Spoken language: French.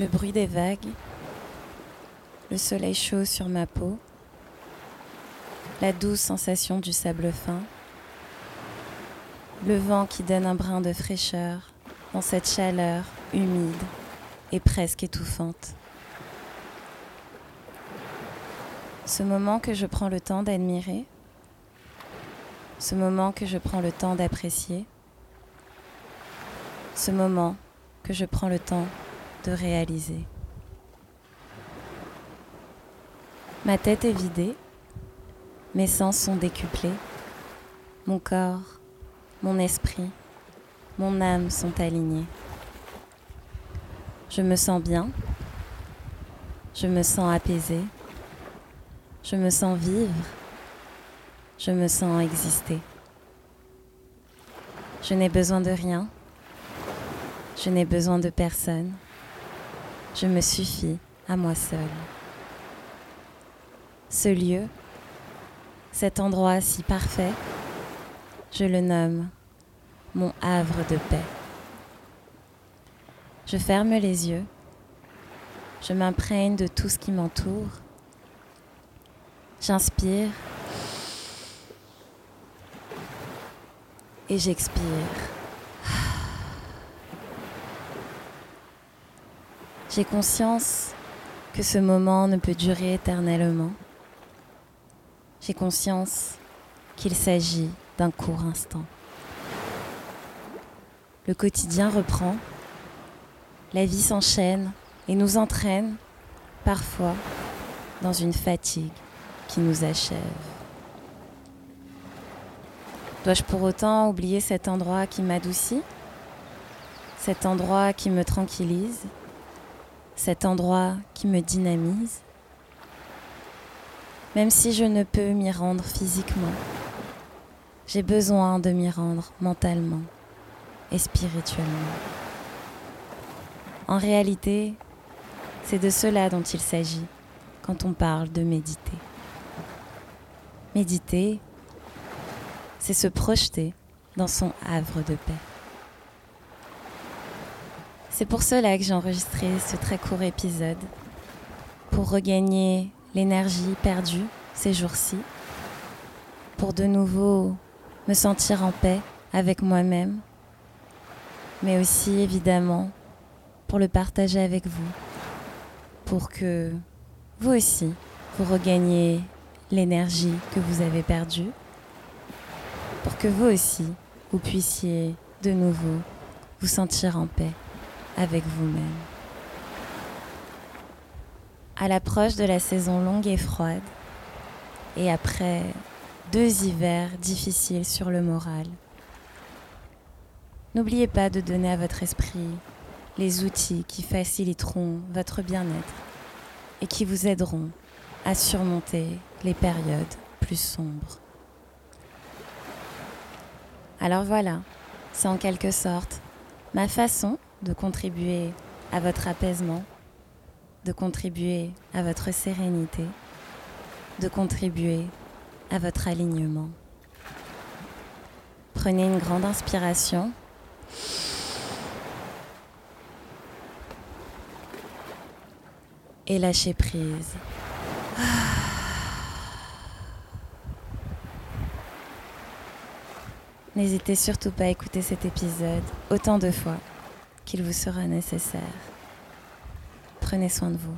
le bruit des vagues, le soleil chaud sur ma peau, la douce sensation du sable fin, le vent qui donne un brin de fraîcheur dans cette chaleur humide et presque étouffante. Ce moment que je prends le temps d'admirer, ce moment que je prends le temps d'apprécier, ce moment que je prends le temps de réaliser. Ma tête est vidée, mes sens sont décuplés, mon corps, mon esprit, mon âme sont alignés. Je me sens bien, je me sens apaisée, je me sens vivre, je me sens exister. Je n'ai besoin de rien, je n'ai besoin de personne, je me suffis à moi seule. Ce lieu, cet endroit si parfait, je le nomme mon havre de paix. Je ferme les yeux, je m'imprègne de tout ce qui m'entoure, j'inspire et j'expire. J'ai conscience que ce moment ne peut durer éternellement. J'ai conscience qu'il s'agit d'un court instant. Le quotidien reprend, la vie s'enchaîne et nous entraîne parfois dans une fatigue qui nous achève. Dois-je pour autant oublier cet endroit qui m'adoucit Cet endroit qui me tranquillise? Cet endroit qui me dynamise même si je ne peux m'y rendre physiquement. J'ai besoin de m'y rendre mentalement et spirituellement. En réalité, c'est de cela dont il s'agit quand on parle de méditer. Méditer, c'est se projeter dans son havre de paix. C'est pour cela que j'ai enregistré ce très court épisode, pour regagner l'énergie perdue ces jours-ci, pour de nouveau me sentir en paix avec moi-même, mais aussi évidemment pour le partager avec vous, pour que vous aussi, vous regagniez l'énergie que vous avez perdue, pour que vous aussi, vous puissiez de nouveau vous sentir en paix avec vous-même. À l'approche de la saison longue et froide, et après deux hivers difficiles sur le moral, n'oubliez pas de donner à votre esprit les outils qui faciliteront votre bien-être et qui vous aideront à surmonter les périodes plus sombres. Alors voilà, c'est en quelque sorte ma façon de contribuer à votre apaisement de contribuer à votre sérénité, de contribuer à votre alignement. Prenez une grande inspiration. Et lâchez prise. N'hésitez surtout pas à écouter cet épisode autant de fois qu'il vous sera nécessaire. Prenez soin de vous.